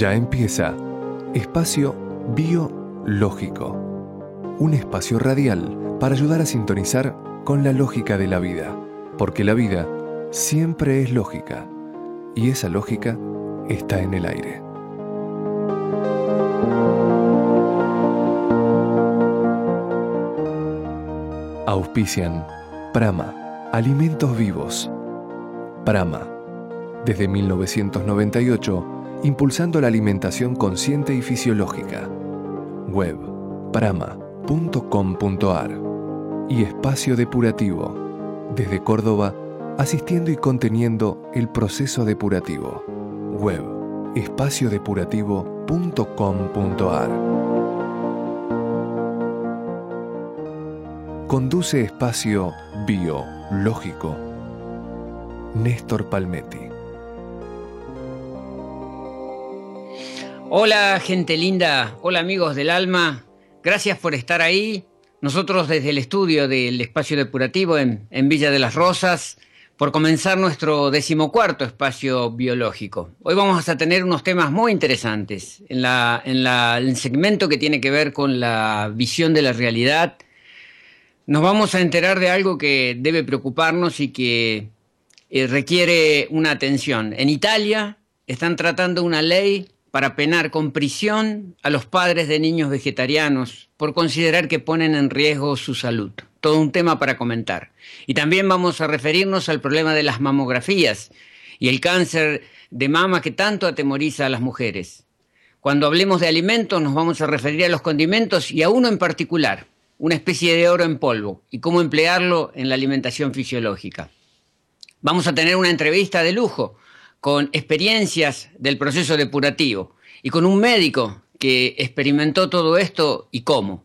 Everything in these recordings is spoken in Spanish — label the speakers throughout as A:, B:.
A: Ya empieza Espacio Biológico, un espacio radial para ayudar a sintonizar con la lógica de la vida, porque la vida siempre es lógica y esa lógica está en el aire. Auspician Prama, Alimentos Vivos. Prama, desde 1998, impulsando la alimentación consciente y fisiológica. Web, prama.com.ar. Y Espacio Depurativo, desde Córdoba, asistiendo y conteniendo el proceso depurativo. Web, espaciodepurativo.com.ar. Conduce espacio biológico. Néstor Palmetti.
B: Hola gente linda, hola amigos del alma, gracias por estar ahí. Nosotros desde el estudio del espacio depurativo en, en Villa de las Rosas, por comenzar nuestro decimocuarto espacio biológico. Hoy vamos a tener unos temas muy interesantes en, la, en la, el segmento que tiene que ver con la visión de la realidad. Nos vamos a enterar de algo que debe preocuparnos y que eh, requiere una atención. En Italia están tratando una ley para penar con prisión a los padres de niños vegetarianos por considerar que ponen en riesgo su salud. Todo un tema para comentar. Y también vamos a referirnos al problema de las mamografías y el cáncer de mama que tanto atemoriza a las mujeres. Cuando hablemos de alimentos nos vamos a referir a los condimentos y a uno en particular, una especie de oro en polvo, y cómo emplearlo en la alimentación fisiológica. Vamos a tener una entrevista de lujo con experiencias del proceso depurativo y con un médico que experimentó todo esto y cómo.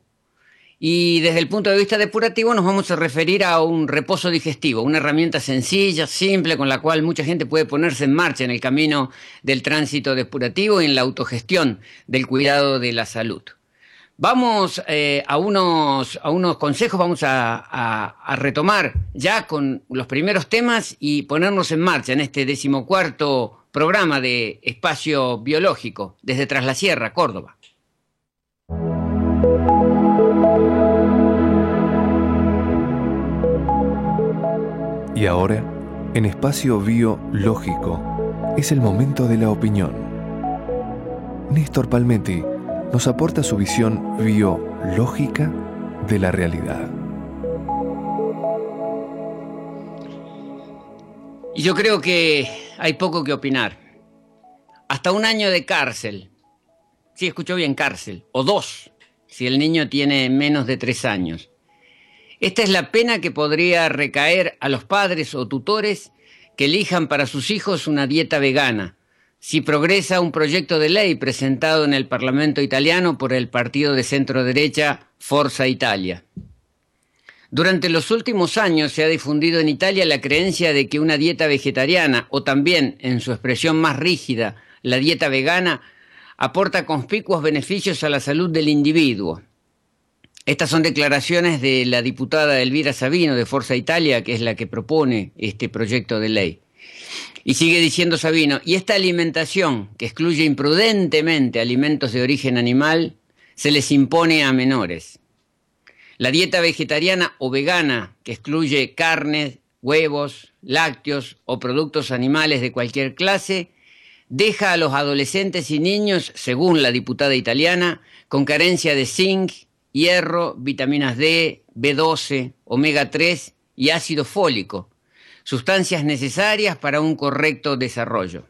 B: Y desde el punto de vista depurativo nos vamos a referir a un reposo digestivo, una herramienta sencilla, simple, con la cual mucha gente puede ponerse en marcha en el camino del tránsito depurativo y en la autogestión del cuidado de la salud. Vamos eh, a, unos, a unos consejos, vamos a, retomar ya con los primeros temas y ponernos en marcha en este decimocuarto programa de Espacio Biológico desde Tras la Sierra, Córdoba.
A: Y ahora, en Espacio Biológico, es el momento de la opinión. Néstor Palmetti nos aporta su visión biológica de la realidad.
B: Y yo creo que hay poco que opinar. Hasta un año de cárcel. Sí, escuchó bien, cárcel. O dos, si el niño tiene menos de tres años. Esta es la pena que podría recaer a los padres o tutores que elijan para sus hijos una dieta vegana, si progresa un proyecto de ley presentado en el Parlamento italiano por el partido de centro derecha Forza Italia. Durante los últimos años se ha difundido en Italia la creencia de que una dieta vegetariana, o también, en su expresión más rígida, la dieta vegana, aporta conspicuos beneficios a la salud del individuo. Estas son declaraciones de la diputada Elvira Sabino de Forza Italia, que es la que propone este proyecto de ley. Y sigue diciendo Sabino, y esta alimentación que excluye imprudentemente alimentos de origen animal, se les impone a menores. La dieta vegetariana o vegana, que excluye carnes, huevos, lácteos o productos animales de cualquier clase, deja a los adolescentes y niños, según la diputada italiana, con carencia de zinc, hierro, vitaminas D, B12, omega 3 y ácido fólico, sustancias necesarias para un correcto desarrollo.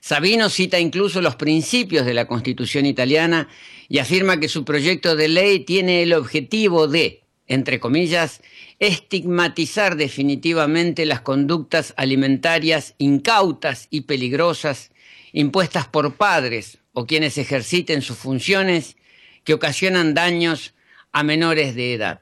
B: Sabino cita incluso los principios de la Constitución italiana y afirma que su proyecto de ley tiene el objetivo de, entre comillas, estigmatizar definitivamente las conductas alimentarias incautas y peligrosas impuestas por padres o quienes ejerciten sus funciones que ocasionan daños a menores de edad.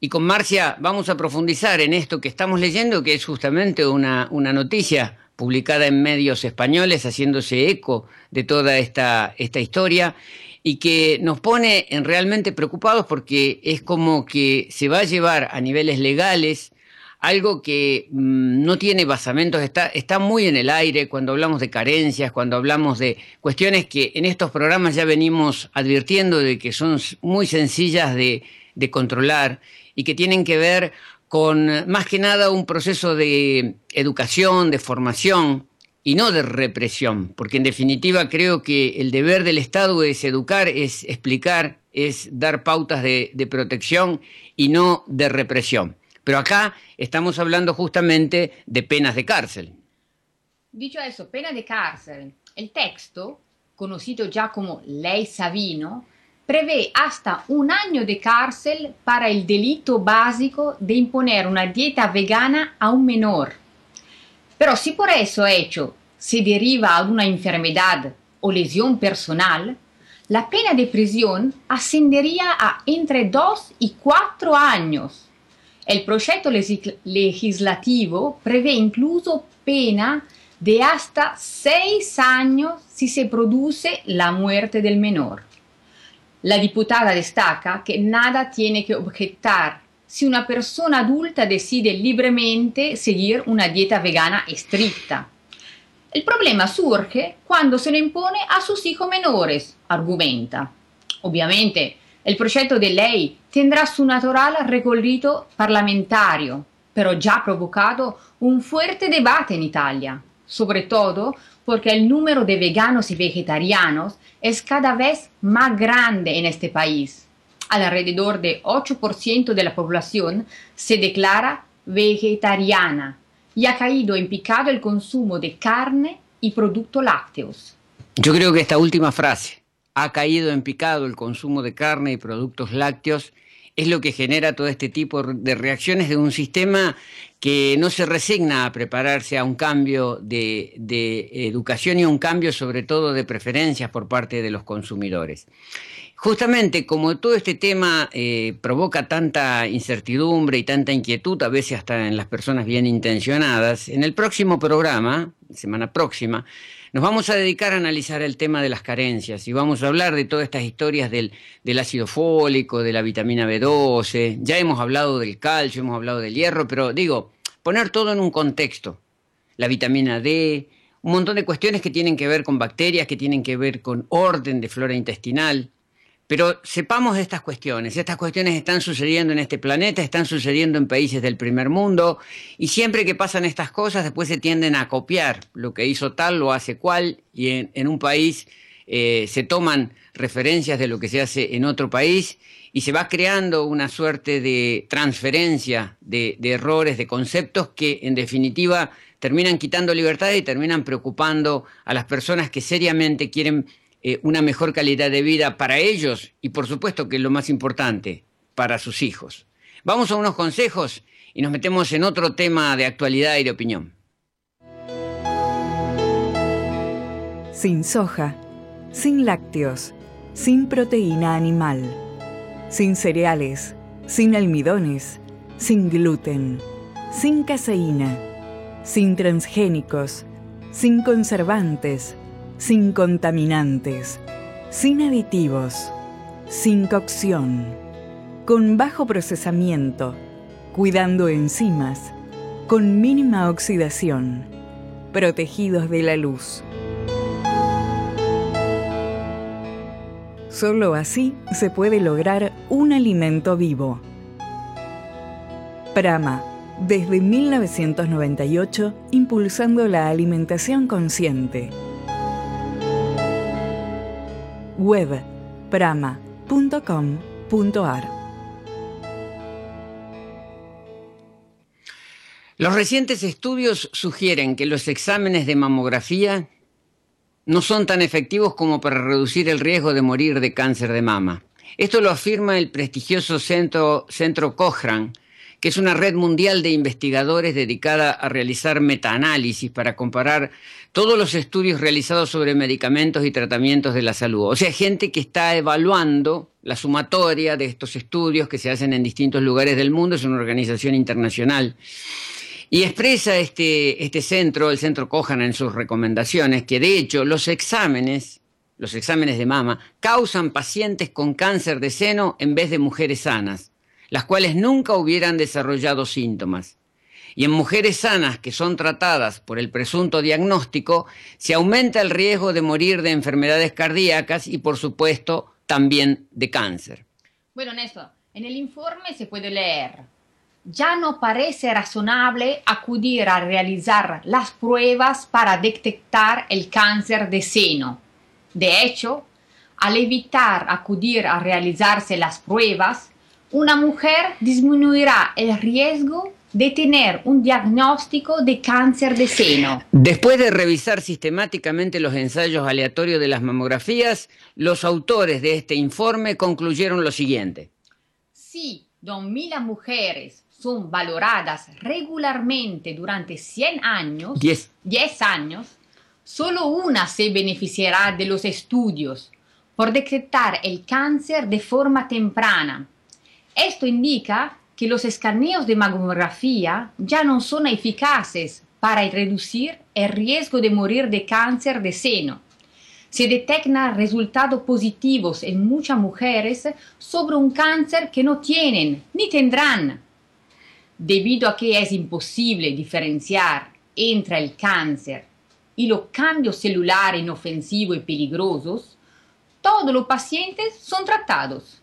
B: Y con Marcia vamos a profundizar en esto que estamos leyendo, que es justamente una, una noticia publicada en medios españoles, haciéndose eco de toda esta, esta historia y que nos pone en realmente preocupados porque es como que se va a llevar a niveles legales algo que mm, no tiene basamentos, está, está muy en el aire cuando hablamos de carencias, cuando hablamos de cuestiones que en estos programas ya venimos advirtiendo de que son muy sencillas de, de controlar y que tienen que ver con más que nada un proceso de educación, de formación y no de represión, porque en definitiva creo que el deber del Estado es educar, es explicar, es dar pautas de, protección y no de represión. Pero acá estamos hablando justamente de penas de cárcel.
C: Dicho eso, pena de cárcel. El texto, conocido ya como Ley Savino, prevé hasta un año de cárcel para el delito básico de imponer una dieta vegana a un menor. Pero si por eso hecho se deriva de una enfermedad o lesión personal, la pena de prisión ascendería a entre 2 y 4 años el proyecto legislativo prevé incluso pena de hasta seis años si se produce la muerte del menor. La diputada destaca que nada tiene que objetar si una persona adulta decide libremente seguir una dieta vegana estricta. El problema surge cuando se lo impone a sus hijos menores, argumenta. Obviamente, el proyecto de ley tendrá su natural recorrido parlamentario, pero ya ha provocado un fuerte debate en Italia, todo porque el número de veganos y vegetarianos es cada vez más grande en este país. Alrededor de 8% de la población se declara vegetariana y ha caído en picado el consumo de carne y productos lácteos.
B: Yo creo que esta última frase, ha caído en picado el consumo de carne y productos lácteos, es lo que genera todo este tipo de reacciones de un sistema que no se resigna a prepararse a un cambio de, educación y un cambio sobre todo de preferencias por parte de los consumidores. Justamente como todo este tema eh, provoca tanta incertidumbre y tanta inquietud, a veces hasta en las personas bien intencionadas, en el próximo programa, semana próxima, nos vamos a dedicar a analizar el tema de las carencias y vamos a hablar de todas estas historias del, ácido fólico, de la vitamina B12, ya hemos hablado del calcio, hemos hablado del hierro, pero digo, poner todo en un contexto. La vitamina D, un montón de cuestiones que tienen que ver con bacterias, que tienen que ver con orden de flora intestinal. Pero sepamos estas cuestiones. Estas cuestiones están sucediendo en este planeta, están sucediendo en países del primer mundo, y siempre que pasan estas cosas, después se tienden a copiar. Lo que hizo tal lo hace cual, y en, un país eh, se toman referencias de lo que se hace en otro país, y se va creando una suerte de transferencia de, de errores, de conceptos que en definitiva terminan quitando libertad y terminan preocupando a las personas que seriamente quieren eh, una mejor calidad de vida para ellos y por supuesto que es lo más importante, para sus hijos. Vamos a unos consejos y nos metemos en otro tema de actualidad y de opinión.
D: Sin soja, sin lácteos, sin proteína animal, sin cereales, sin almidones, sin gluten, sin caseína, sin transgénicos, sin conservantes, sin contaminantes, sin aditivos, sin cocción, con bajo procesamiento, cuidando enzimas, con mínima oxidación, protegidos de la luz. Solo así se puede lograr un alimento vivo. Prama, desde 1998, impulsando la alimentación consciente web prama.com.ar.
B: Los recientes estudios sugieren que los exámenes de mamografía no son tan efectivos como para reducir el riesgo de morir de cáncer de mama. Esto lo afirma el prestigioso centro, centro Cochrane, que es una red mundial de investigadores dedicada a realizar metaanálisis para comparar todos los estudios realizados sobre medicamentos y tratamientos de la salud. O sea, gente que está evaluando la sumatoria de estos estudios que se hacen en distintos lugares del mundo, es una organización internacional. Y expresa este, este centro, el centro Cojana, en sus recomendaciones, que de hecho los exámenes, los exámenes de mama, causan pacientes con cáncer de seno en vez de mujeres sanas las cuales nunca hubieran desarrollado síntomas. Y en mujeres sanas que son tratadas por el presunto diagnóstico, se aumenta el riesgo de morir de enfermedades cardíacas y, por supuesto, también de cáncer.
C: Bueno, Néstor, en el informe se puede leer, ya no parece razonable acudir a realizar las pruebas para detectar el cáncer de seno. De hecho, al evitar acudir a realizarse las pruebas, una mujer disminuirá el riesgo de tener un diagnóstico de cáncer de seno.
B: Después de revisar sistemáticamente los ensayos aleatorios de las mamografías, los autores de este informe concluyeron lo siguiente.
C: Si 2.000 mujeres son valoradas regularmente durante 100 años,
B: 10.
C: 10 años, solo una se beneficiará de los estudios por detectar el cáncer de forma temprana. Esto indica que los escaneos de mamografía ya no son eficaces para reducir el riesgo de morir de cáncer de seno. Se detectan resultados positivos en muchas mujeres sobre un cáncer que no tienen ni tendrán. Debido a que es imposible diferenciar entre el cáncer y los cambios celulares inofensivos y peligrosos, todos los pacientes son tratados.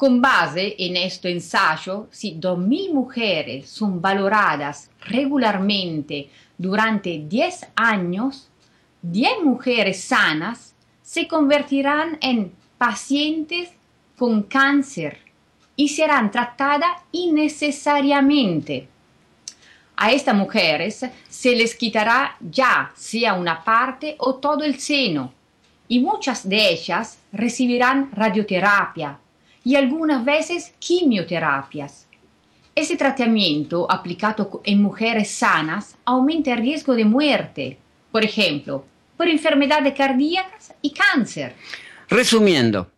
C: Con base en este ensayo, si 2.000 mujeres son valoradas regularmente durante 10 años, 10 mujeres sanas se convertirán en pacientes con cáncer y serán tratadas innecesariamente. A estas mujeres se les quitará ya sea una parte o todo el seno y muchas de ellas recibirán radioterapia, y algunas veces quimioterapias. Ese tratamiento aplicado en mujeres sanas aumenta el riesgo de muerte, por ejemplo, por enfermedades cardíacas y cáncer.
B: Resumiendo,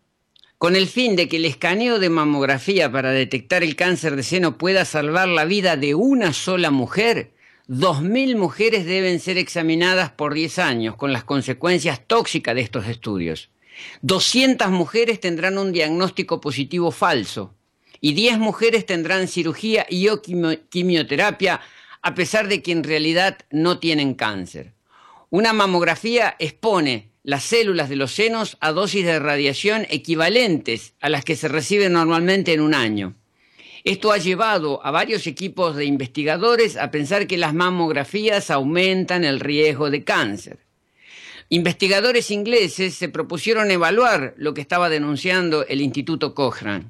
B: con el fin de que el escaneo de mamografía para detectar el cáncer de seno pueda salvar la vida de una sola mujer, 2.000 mujeres deben ser examinadas por 10 años con las consecuencias tóxicas de estos estudios. 200 mujeres tendrán un diagnóstico positivo falso y 10 mujeres tendrán cirugía y o quimioterapia a pesar de que en realidad no tienen cáncer. Una mamografía expone las células de los senos a dosis de radiación equivalentes a las que se reciben normalmente en un año. Esto ha llevado a varios equipos de investigadores a pensar que las mamografías aumentan el riesgo de cáncer. Investigadores ingleses se propusieron evaluar lo que estaba denunciando el Instituto Cochrane.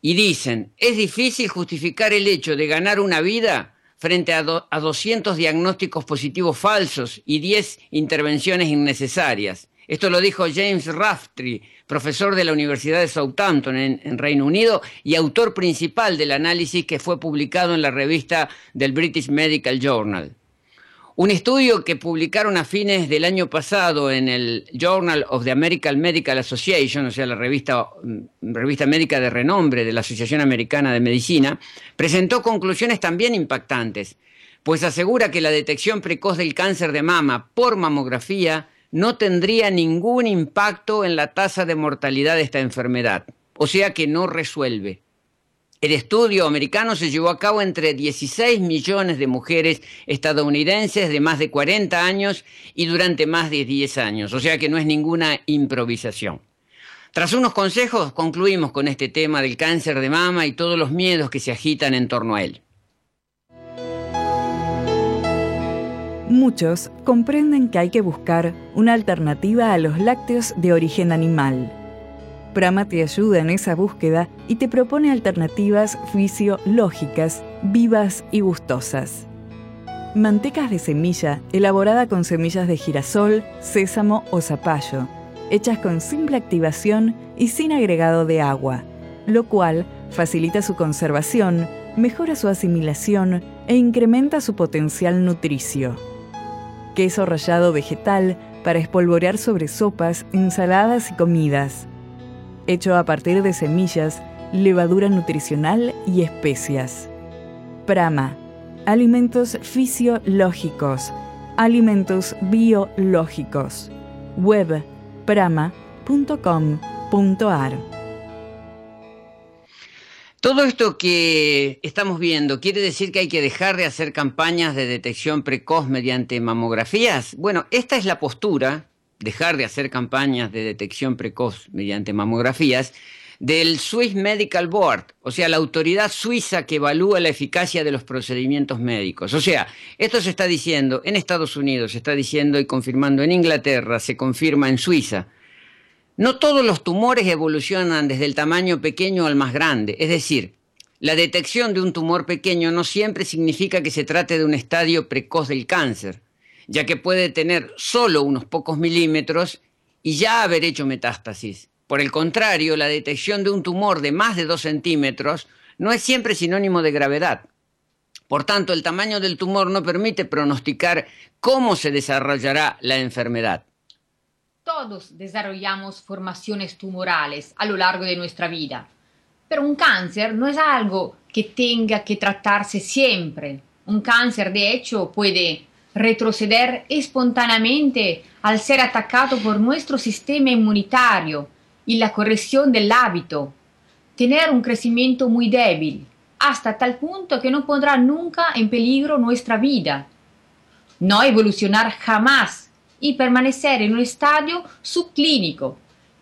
B: Y dicen, es difícil justificar el hecho de ganar una vida frente a, 200 diagnósticos positivos falsos y 10 intervenciones innecesarias. Esto lo dijo James Raftery, profesor de la Universidad de Southampton en, Reino Unido y autor principal del análisis que fue publicado en la revista del British Medical Journal. Un estudio que publicaron a fines del año pasado en el Journal of the American Medical Association, o sea, la revista, mm, revista médica de renombre de la Asociación Americana de Medicina, presentó conclusiones también impactantes, pues asegura que la detección precoz del cáncer de mama por mamografía no tendría ningún impacto en la tasa de mortalidad de esta enfermedad, o sea que no resuelve. El estudio americano se llevó a cabo entre 16 millones de mujeres estadounidenses de más de 40 años y durante más de 10 años, o sea que no es ninguna improvisación. Tras unos consejos, concluimos con este tema del cáncer de mama y todos los miedos que se agitan en torno a él.
D: Muchos comprenden que hay que buscar una alternativa a los lácteos de origen animal Prama te ayuda en esa búsqueda y te propone alternativas fisiológicas, vivas y gustosas. Mantecas de semilla elaborada con semillas de girasol, sésamo o zapallo, hechas con simple activación y sin agregado de agua, lo cual facilita su conservación, mejora su asimilación e incrementa su potencial nutricio. Queso rallado vegetal para espolvorear sobre sopas, ensaladas y comidas hecho a partir de semillas, levadura nutricional y especias. Prama, alimentos fisiológicos, alimentos biológicos. Web prama.com.ar
B: Todo esto que estamos viendo, ¿quiere decir que hay que dejar de hacer campañas de detección precoz mediante mamografías? Bueno, esta es la postura, dejar de hacer campañas de detección precoz mediante mamografías, del Swiss Medical Board, o sea, la autoridad suiza que evalúa la eficacia de los procedimientos médicos. O sea, esto se está diciendo en Estados Unidos, se está diciendo y confirmando en Inglaterra, se confirma en Suiza. No todos los tumores evolucionan desde el tamaño pequeño al más grande, es decir, la detección de un tumor pequeño no siempre significa que se trate de un estadio precoz del cáncer, ya que puede tener solo unos pocos milímetros y ya haber hecho metástasis. Por el contrario, la detección de un tumor de más de 2 centímetros no es siempre sinónimo de gravedad. Por tanto, el tamaño del tumor no permite pronosticar cómo se desarrollará la enfermedad.
C: Todos desarrollamos formaciones tumorales a lo largo de nuestra vida, pero un cáncer no es algo que tenga que tratarse siempre. Un cáncer, de hecho, puede retroceder espontáneamente al ser atacado por nuestro sistema inmunitario y la corrección del hábito, tener un crecimiento muy débil, hasta tal punto que no pondrá nunca en peligro nuestra vida, no evolucionar jamás y permanecer en un estadio subclínico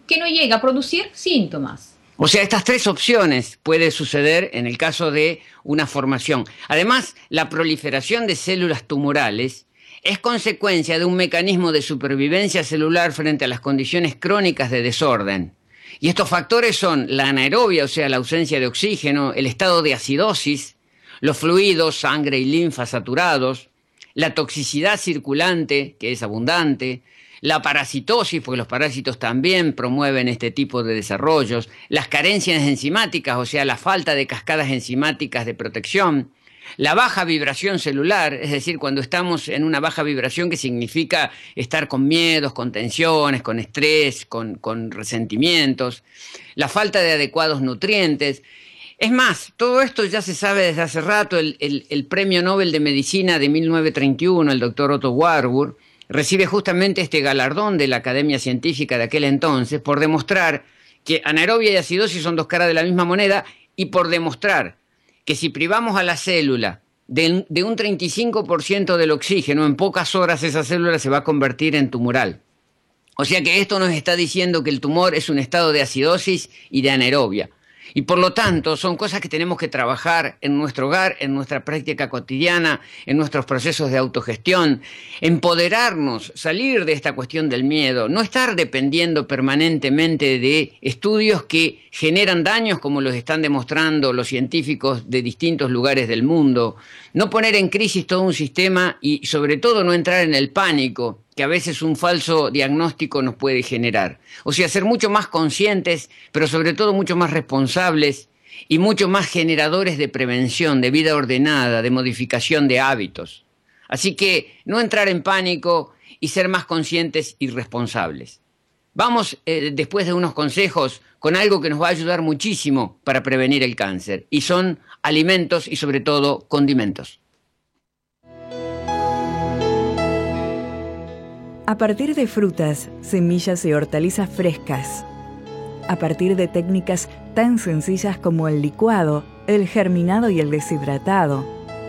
C: que no llega a producir síntomas.
B: O sea, estas tres opciones puede suceder en el caso de una formación. Además, la proliferación de células tumorales es consecuencia de un mecanismo de supervivencia celular frente a las condiciones crónicas de desorden. Y estos factores son la anaerobia, o sea, la ausencia de oxígeno, el estado de acidosis, los fluidos, sangre y linfa saturados, la toxicidad circulante, que es abundante, la parasitosis, porque los parásitos también promueven este tipo de desarrollos, las carencias enzimáticas, o sea, la falta de cascadas enzimáticas de protección, la baja vibración celular, es decir, cuando estamos en una baja vibración que significa estar con miedos, con tensiones, con estrés, con, resentimientos, la falta de adecuados nutrientes. Es más, todo esto ya se sabe desde hace rato. El, el premio Nobel de Medicina de 1931, el doctor Otto Warburg, recibe justamente este galardón de la Academia Científica de aquel entonces por demostrar que anaerobia y acidosis son dos caras de la misma moneda y por demostrar que si privamos a la célula de, un 35% del oxígeno, en pocas horas esa célula se va a convertir en tumoral. O sea que esto nos está diciendo que el tumor es un estado de acidosis y de anaerobia. Y por lo tanto, son cosas que tenemos que trabajar en nuestro hogar, en nuestra práctica cotidiana, en nuestros procesos de autogestión, empoderarnos, salir de esta cuestión del miedo, no estar dependiendo permanentemente de estudios que generan daños como los están demostrando los científicos de distintos lugares del mundo, no poner en crisis todo un sistema y sobre todo no entrar en el pánico que a veces un falso diagnóstico nos puede generar. O sea, ser mucho más conscientes, pero sobre todo mucho más responsables y mucho más generadores de prevención, de vida ordenada, de modificación de hábitos. Así que no entrar en pánico y ser más conscientes y responsables. Vamos, eh, después de unos consejos, con algo que nos va a ayudar muchísimo para prevenir el cáncer, y son alimentos y sobre todo condimentos.
D: A partir de frutas, semillas y hortalizas frescas. A partir de técnicas tan sencillas como el licuado, el germinado y el deshidratado.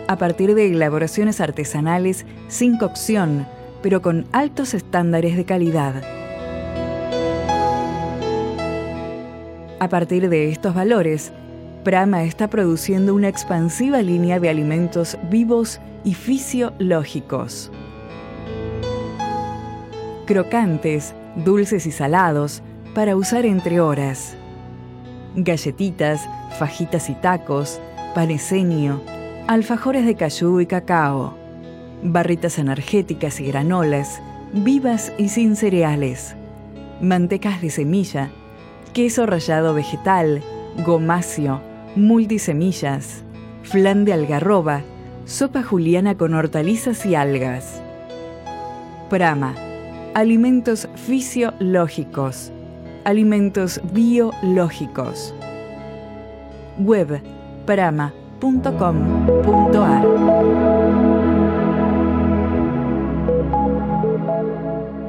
D: A partir de elaboraciones artesanales sin cocción, pero con altos estándares de calidad. A partir de estos valores, Prama está produciendo una expansiva línea de alimentos vivos y fisiológicos crocantes, dulces y salados, para usar entre horas. Galletitas, fajitas y tacos, paneseño, alfajores de cayú y cacao, barritas energéticas y granolas, vivas y sin cereales, mantecas de semilla, queso rallado vegetal, gomacio, multisemillas, flan de algarroba, sopa juliana con hortalizas y algas. Prama alimentos fisiológicos, alimentos biológicos. Web prama.com.ar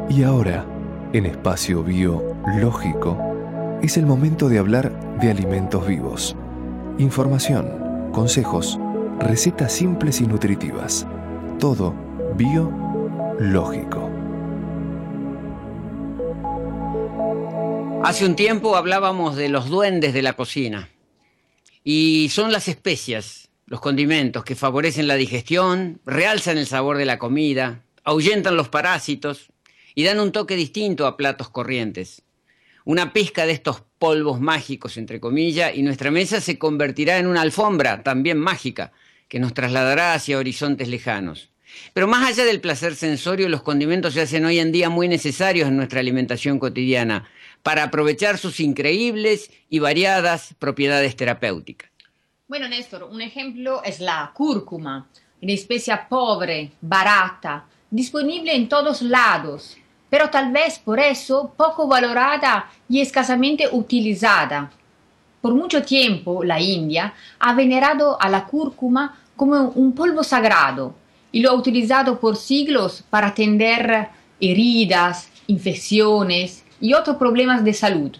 A: Y ahora, en espacio biológico, es el momento de hablar de alimentos vivos, Información, consejos, recetas simples y nutritivas. Todo biológico.
B: Hace un tiempo hablábamos de los duendes de la cocina. Y son las especias, los condimentos que favorecen la digestión, realzan el sabor de la comida, ahuyentan los parásitos y dan un toque distinto a platos corrientes. Una pizca de estos polvos mágicos, entre comillas, y nuestra mesa se convertirá en una alfombra también mágica que nos trasladará hacia horizontes lejanos. Pero más allá del placer sensorio, los condimentos se hacen hoy en día muy necesarios en nuestra alimentación cotidiana para aprovechar sus increíbles y variadas propiedades terapéuticas.
C: Bueno, Néstor, un ejemplo es la cúrcuma, una especie pobre, barata, disponible en todos lados, pero tal vez por eso poco valorada y escasamente utilizada. Por mucho tiempo la India ha venerado a la cúrcuma como un polvo sagrado y lo ha utilizado por siglos para atender heridas, infecciones y otros problemas de salud.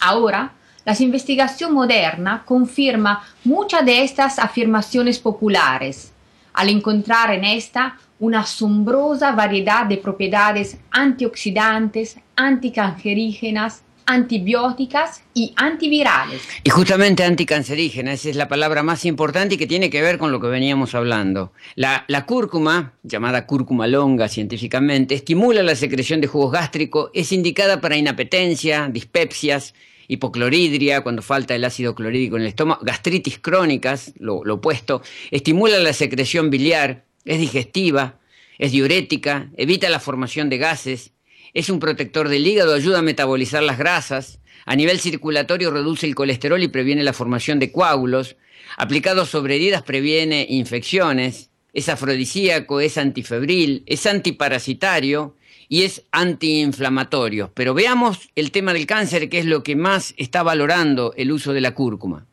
C: Ahora, la investigación moderna confirma muchas de estas afirmaciones populares, al encontrar en esta una asombrosa variedad de propiedades antioxidantes, anticancerígenas, antibióticas y antivirales.
B: Y justamente anticancerígena, esa es la palabra más importante y que tiene que ver con lo que veníamos hablando. La, la, cúrcuma, llamada cúrcuma longa científicamente, estimula la secreción de jugos gástricos, es indicada para inapetencia, dispepsias, hipocloridria, cuando falta el ácido clorhídrico en el estómago, gastritis crónicas, lo, lo opuesto, estimula la secreción biliar, es digestiva, es diurética, evita la formación de gases, es un protector del hígado, ayuda a metabolizar las grasas, a nivel circulatorio reduce el colesterol y previene la formación de coágulos, aplicado sobre heridas previene infecciones, es afrodisíaco, es antifebril, es antiparasitario y es antiinflamatorio. Pero veamos el tema del cáncer, que es lo que más está valorando el uso de la cúrcuma.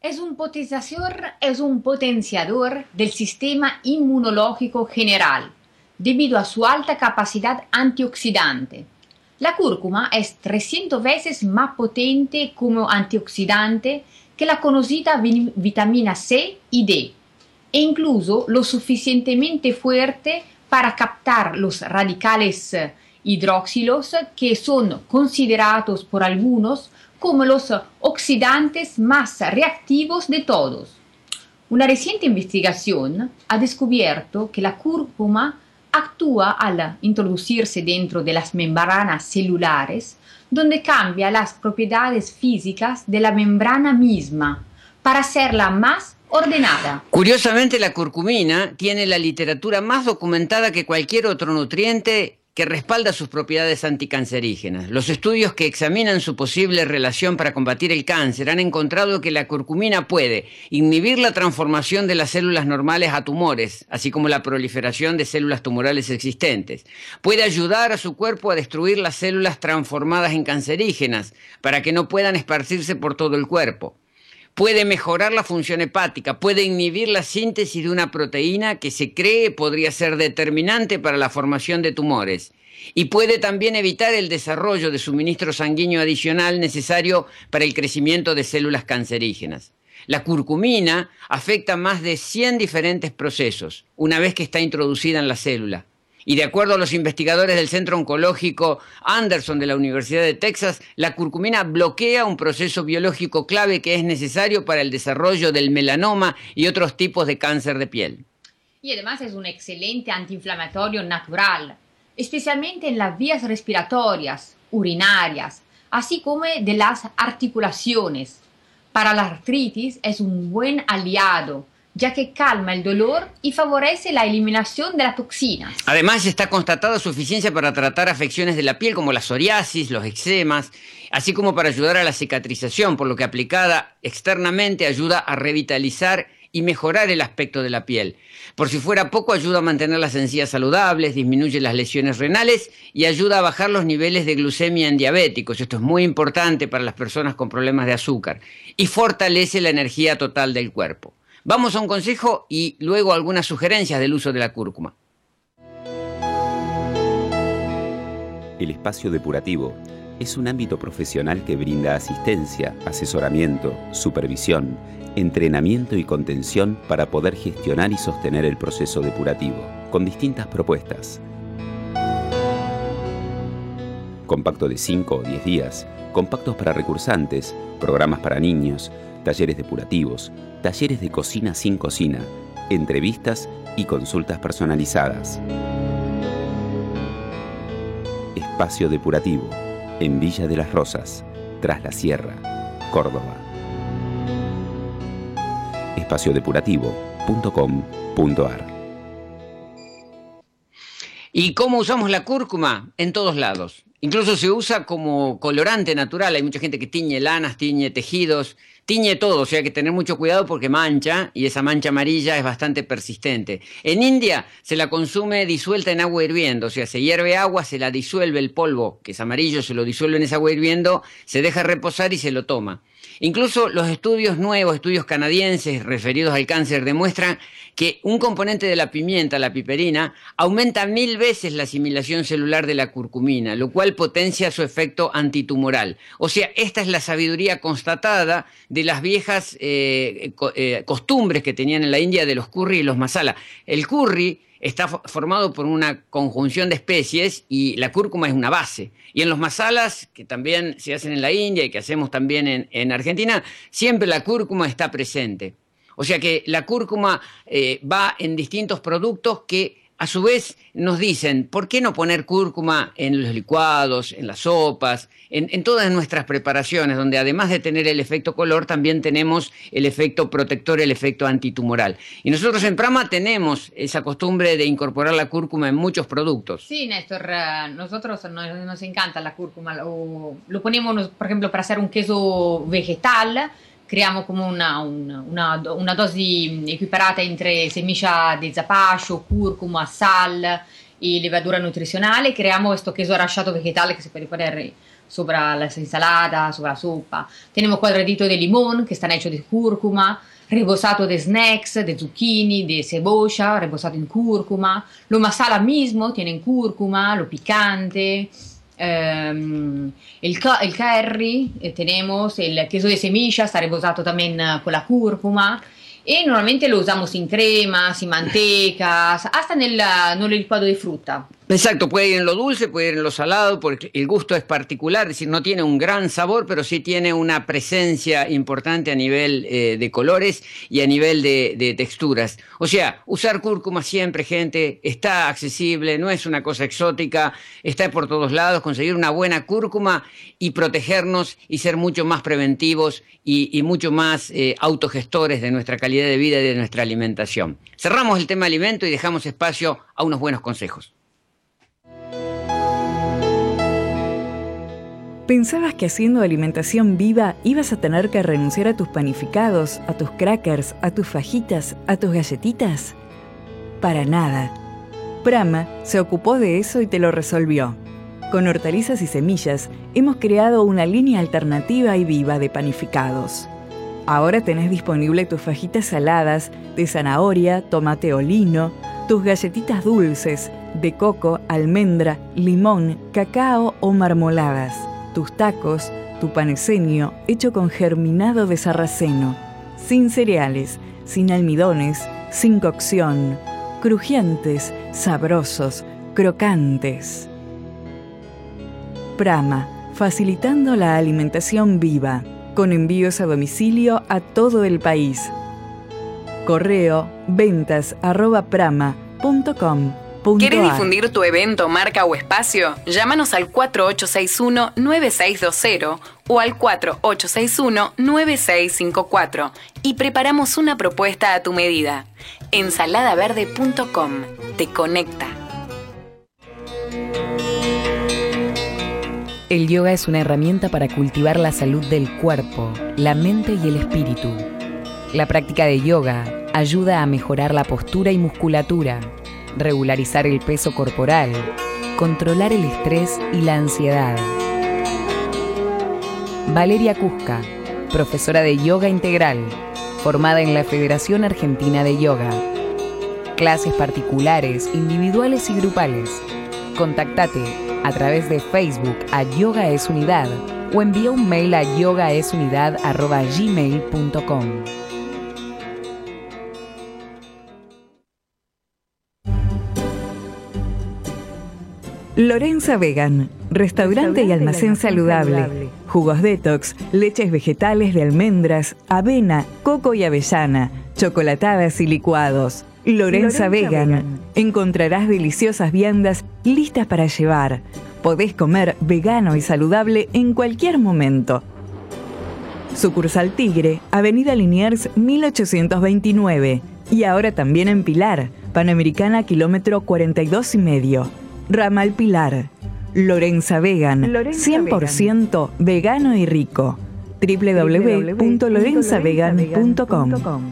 C: Es un potenciador, es un potenciador del sistema inmunológico general, debido a su alta capacidad antioxidante. La cúrcuma es 300 veces más potente como antioxidante que la conocida vitamina C y D, e incluso lo suficientemente fuerte para captar los radicales hidroxilos que son considerados por algunos como los oxidantes más reactivos de todos. Una reciente investigación ha descubierto que la cúrcuma actúa al introducirse dentro de las membranas celulares, donde cambia las propiedades físicas de la membrana misma para hacerla más ordenada.
B: Curiosamente, la curcumina tiene la literatura más documentada que cualquier otro nutriente que respalda sus propiedades anticancerígenas. Los estudios que examinan su posible relación para combatir el cáncer han encontrado que la curcumina puede inhibir la transformación de las células normales a tumores, así como la proliferación de células tumorales existentes. Puede ayudar a su cuerpo a destruir las células transformadas en cancerígenas para que no puedan esparcirse por todo el cuerpo puede mejorar la función hepática, puede inhibir la síntesis de una proteína que se cree podría ser determinante para la formación de tumores y puede también evitar el desarrollo de suministro sanguíneo adicional necesario para el crecimiento de células cancerígenas. La curcumina afecta más de 100 diferentes procesos una vez que está introducida en la célula y de acuerdo a los investigadores del Centro Oncológico Anderson de la Universidad de Texas, la curcumina bloquea un proceso biológico clave que es necesario para el desarrollo del melanoma y otros tipos de cáncer de piel.
C: Y además es un excelente antiinflamatorio natural, especialmente en las vías respiratorias, urinarias, así como de las articulaciones. Para la artritis es un buen aliado ya que calma el dolor y favorece la eliminación de las toxinas.
B: Además, está constatada su eficiencia para tratar afecciones de la piel como la psoriasis, los eczemas, así como para ayudar a la cicatrización, por lo que aplicada externamente ayuda a revitalizar y mejorar el aspecto de la piel. Por si fuera poco, ayuda a mantener las encías saludables, disminuye las lesiones renales y ayuda a bajar los niveles de glucemia en diabéticos. Esto es muy importante para las personas con problemas de azúcar y fortalece la energía total del cuerpo. Vamos a un consejo y luego algunas sugerencias del uso de la cúrcuma.
E: El espacio depurativo es un ámbito profesional que brinda asistencia, asesoramiento, supervisión, entrenamiento y contención para poder gestionar y sostener el proceso depurativo, con distintas propuestas. Compacto de 5 o 10 días, compactos para recursantes, programas para niños, talleres depurativos, talleres de cocina sin cocina, entrevistas y consultas personalizadas. Espacio Depurativo, en Villa de las Rosas, tras la Sierra, Córdoba. espaciodepurativo.com.ar
B: ¿Y cómo usamos la cúrcuma? En todos lados. Incluso se usa como colorante natural. Hay mucha gente que tiñe lanas, tiñe tejidos, tiñe todo, o sea que tener mucho cuidado porque mancha y esa mancha amarilla es bastante persistente. En India se la consume disuelta en agua hirviendo, o sea, se hierve agua, se la disuelve el polvo, que es amarillo, se lo disuelve en esa agua hirviendo, se deja reposar y se lo toma. Incluso los estudios nuevos, estudios canadienses referidos al cáncer, demuestran que un componente de la pimienta, la piperina, aumenta mil veces la asimilación celular de la curcumina, lo cual potencia su efecto antitumoral. O sea, esta es la sabiduría constatada de las viejas eh, eh, costumbres que tenían en la India de los curry y los masala. El curry está formado por una conjunción de especies y la cúrcuma es una base. Y en los masalas, que también se hacen en la India y que hacemos también en, Argentina, siempre la cúrcuma está presente. O sea que la cúrcuma eh, va en distintos productos que a su vez nos dicen, ¿por qué no poner cúrcuma en los licuados, en las sopas, en, todas nuestras preparaciones, donde además de tener el efecto color, también tenemos el efecto protector, el efecto antitumoral? Y nosotros en Prama tenemos esa costumbre de incorporar la cúrcuma en muchos productos.
C: Sí, Néstor, eh, nosotros nos, encanta la cúrcuma. Lo, lo ponemos, por ejemplo, para hacer un queso vegetal creiamo come una, una, una, una dosi equiparata entre semilla di zapascio, curcuma, sal y levadura nutricional. Creamos questo queso arrachado vegetal que se puede poner sopra la ensalada, sopra la sopa. Tenemos cuadradito de limón que están hechos de cúrcuma, rebozado de snacks, de zucchini, de cebolla, rebozado en cúrcuma. Lo masala mismo tiene cúrcuma, lo picante. Um, el, el, curry, eh, tenemos el queso de semilla, está rebozado también uh, con la cúrcuma. Y normalmente lo usamos sin cremas, sin mantecas, hasta en el, uh, en
B: Exacto, puede ir en lo dulce, puede ir en lo salado, porque el gusto es particular, es decir, no tiene un gran sabor, pero sí tiene una presencia importante a nivel eh, de colores y a nivel de, texturas. O sea, usar cúrcuma siempre, gente, está accesible, no es una cosa exótica, está por todos lados, conseguir una buena cúrcuma y protegernos y ser mucho más preventivos y, mucho más eh, autogestores de nuestra calidad de vida y de nuestra alimentación. Cerramos el tema alimento y dejamos espacio a unos buenos consejos.
D: ¿Pensabas que haciendo alimentación viva ibas a tener que renunciar a tus panificados, a tus crackers, a tus fajitas, a tus galletitas? Para nada. Prama se ocupó de eso y te lo resolvió. Con hortalizas y semillas hemos creado una línea alternativa y viva de panificados. Ahora tenés disponible tus fajitas saladas de zanahoria, tomate o lino, tus galletitas dulces de coco, almendra, limón, cacao o marmoladas tus tacos, tu paneseño hecho con germinado de sarraceno, sin cereales, sin almidones, sin cocción, crujientes, sabrosos, crocantes. Prama, facilitando la alimentación viva, con envíos a domicilio a todo el país. Correo ventas
F: ¿Quieres difundir tu evento, marca o espacio? Llámanos al 4861-9620 o al 4861-9654 y preparamos una propuesta a tu medida. Ensaladaverde.com te conecta.
G: El yoga es una herramienta para cultivar la salud del cuerpo, la mente y el espíritu. La práctica de yoga ayuda a mejorar la postura y musculatura regularizar el peso corporal, controlar el estrés y la ansiedad. Valeria Cusca, profesora de yoga integral, formada en la Federación Argentina de Yoga. Clases particulares, individuales y grupales. Contactate a través de Facebook a Yoga es Unidad o envía un mail a yogaesunidad.gmail.com.
D: Lorenza Vegan, restaurante y almacén saludable. Jugos detox, leches vegetales de almendras, avena, coco y avellana, chocolatadas y licuados. Lorenza, Vegan. Encontrarás deliciosas viandas listas para llevar. Podés comer vegano y saludable en cualquier momento. Sucursal Tigre, Avenida Liniers 1829. Y ahora también en Pilar, Panamericana kilómetro 42 y medio. Ramal Pilar. Lorenza Vegan, 100% vegano y rico. www.lorenzavegan.com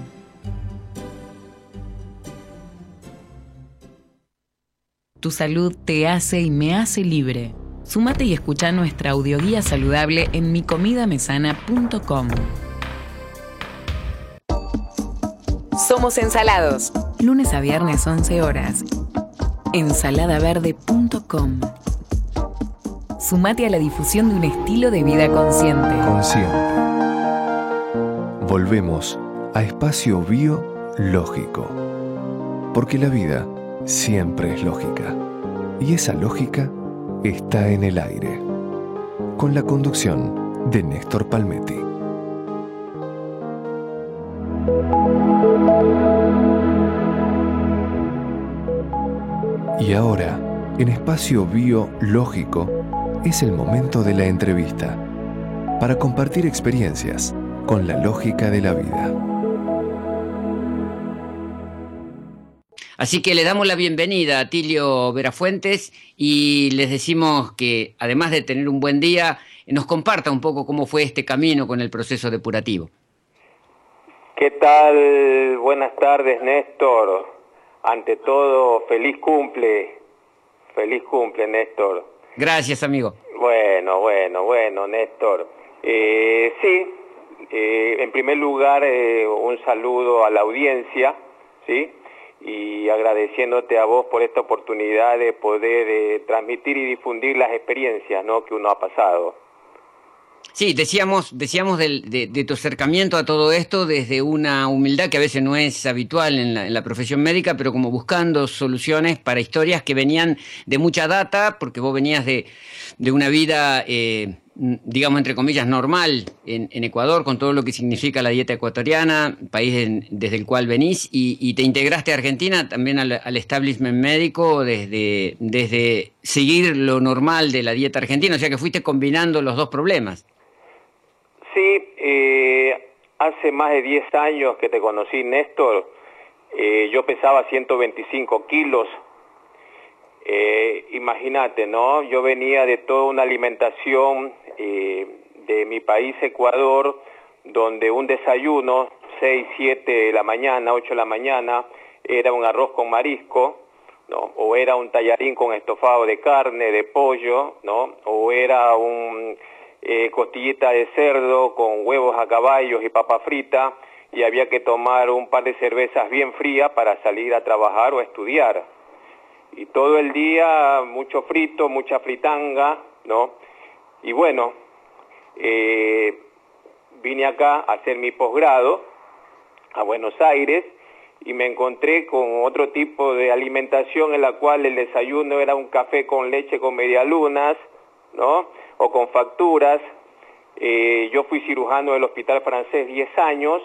G: Tu salud te hace y me hace libre. Súmate y escucha nuestra audioguía saludable en micomidamesana.com. Somos Ensalados. Lunes a viernes 11 horas ensaladaverde.com. Sumate a la difusión de un estilo de vida consciente.
A: Consciente. Volvemos a espacio biológico. Porque la vida siempre es lógica. Y esa lógica está en el aire. Con la conducción de Néstor Palmetti. Y ahora, en espacio biológico, es el momento de la entrevista para compartir experiencias con la lógica de la vida.
B: Así que le damos la bienvenida a Tilio Verafuentes y les decimos que además de tener un buen día, nos comparta un poco cómo fue este camino con el proceso depurativo.
H: ¿Qué tal? Buenas tardes, Néstor. Ante todo, feliz cumple. Feliz cumple, Néstor.
B: Gracias, amigo.
H: Bueno, bueno, bueno, Néstor. Eh, sí, eh, en primer lugar, eh, un saludo a la audiencia, ¿sí? Y agradeciéndote a vos por esta oportunidad de poder transmitir y difundir las experiencias ¿no? que uno ha pasado.
B: Sí, decíamos, decíamos de, tu acercamiento a todo esto desde una humildad que a veces no es habitual en la, profesión médica, pero como buscando soluciones para historias que venían de mucha data, porque vos venías de, una vida, eh, digamos, entre comillas, normal en, Ecuador, con todo lo que significa la dieta ecuatoriana, país desde el cual venís, y, te integraste a Argentina también al, al, establishment médico desde, desde seguir lo normal de la dieta argentina, o sea que fuiste combinando los dos problemas.
H: Sí, eh, hace más de 10 años que te conocí, Néstor, eh, yo pesaba 125 kilos. Eh, imagínate, ¿no? Yo venía de toda una alimentación de mi país, Ecuador, donde un desayuno, 6, 7 de la mañana, 8 de la mañana, era un arroz con marisco, ¿no? O era un tallarín con estofado de carne, de pollo, ¿no? O era un eh, costillita de cerdo con huevos a caballos y papa frita y había que tomar un par de cervezas bien frías para salir a trabajar o a estudiar. Y todo el día mucho frito, mucha fritanga, ¿no? Y bueno, eh, vine acá a hacer mi posgrado a Buenos Aires y me encontré con otro tipo de alimentación en la cual el desayuno era un café con leche con medialunas, ¿no? o con facturas. Eh, yo fui cirujano del Hospital Francés 10 años.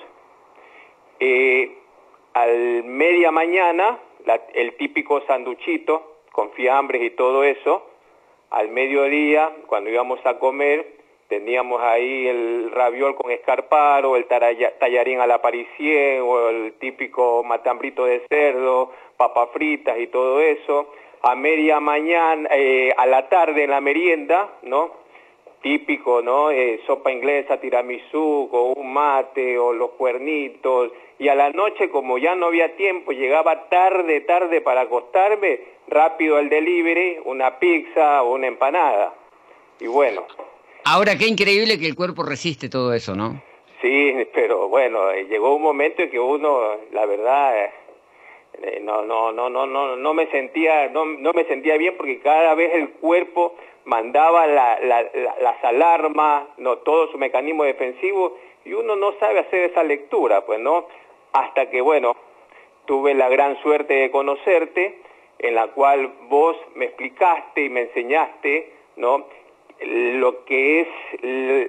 H: Eh, al media mañana, el típico sanduchito con fiambres y todo eso. Al mediodía, cuando íbamos a comer, teníamos ahí el raviol con escarparo, el tallarín a la parisien, o el típico matambrito de cerdo, papas fritas y todo eso. A media mañana, eh, a la tarde en la merienda, ¿no? típico, ¿no? Eh, sopa inglesa, tiramisú, con un mate o los cuernitos. Y a la noche, como ya no había tiempo, llegaba tarde, tarde para acostarme, rápido al delivery, una pizza o una empanada. Y bueno.
B: Ahora, qué increíble que el cuerpo resiste todo eso, ¿no?
H: Sí, pero bueno, eh, llegó un momento en que uno, la verdad, eh, no, no, no, no, no, no me sentía, no, no me sentía bien porque cada vez el cuerpo mandaba las alarmas, no, todo su mecanismo defensivo, y uno no sabe hacer esa lectura, pues, ¿no? Hasta que, bueno, tuve la gran suerte de conocerte, en la cual vos me explicaste y me enseñaste, ¿no? lo que es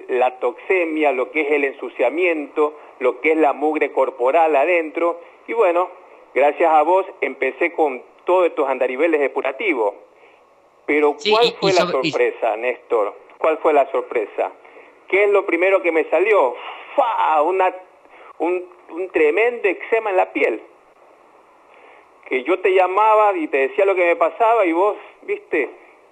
H: la toxemia, lo que es el ensuciamiento, lo que es la mugre corporal adentro. Y bueno, gracias a vos empecé con todos estos andariveles depurativos. Pero ¿cuál fue la sorpresa, Néstor? ¿Cuál fue la sorpresa? ¿Qué es lo primero que me salió? ¡Fa! Una, un, un tremendo eczema en la piel. Que yo te llamaba y te decía lo que me pasaba y vos, viste,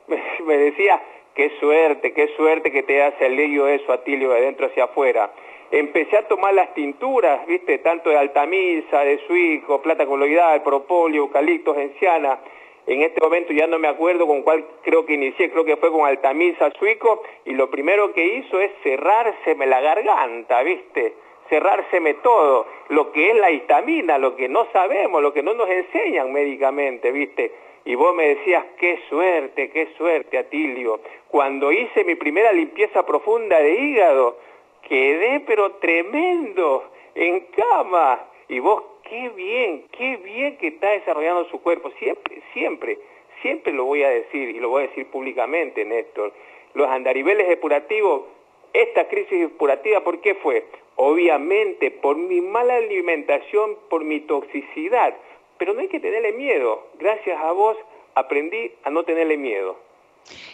H: me, decías, qué suerte, qué suerte que te hace salido eso, Atilio, de adentro hacia afuera. Empecé a tomar las tinturas, viste, tanto de altamisa, de suico, plata coloidal, propóleo, eucaliptos, enciana, en este momento ya no me acuerdo con cuál creo que inicié, creo que fue con Altamisa Suico, y lo primero que hizo es cerrárseme la garganta, ¿viste? Cerrárseme todo, lo que es la histamina, lo que no sabemos, lo que no nos enseñan médicamente, ¿viste? Y vos me decías, qué suerte, qué suerte, Atilio. Cuando hice mi primera limpieza profunda de hígado, quedé pero tremendo, en cama. Y vos qué bien, qué bien que está desarrollando su cuerpo. Siempre, siempre, siempre lo voy a decir y lo voy a decir públicamente, Néstor. Los andariveles depurativos, esta crisis depurativa, ¿por qué fue? Obviamente por mi mala alimentación, por mi toxicidad. Pero no hay que tenerle miedo. Gracias a vos aprendí a no tenerle miedo.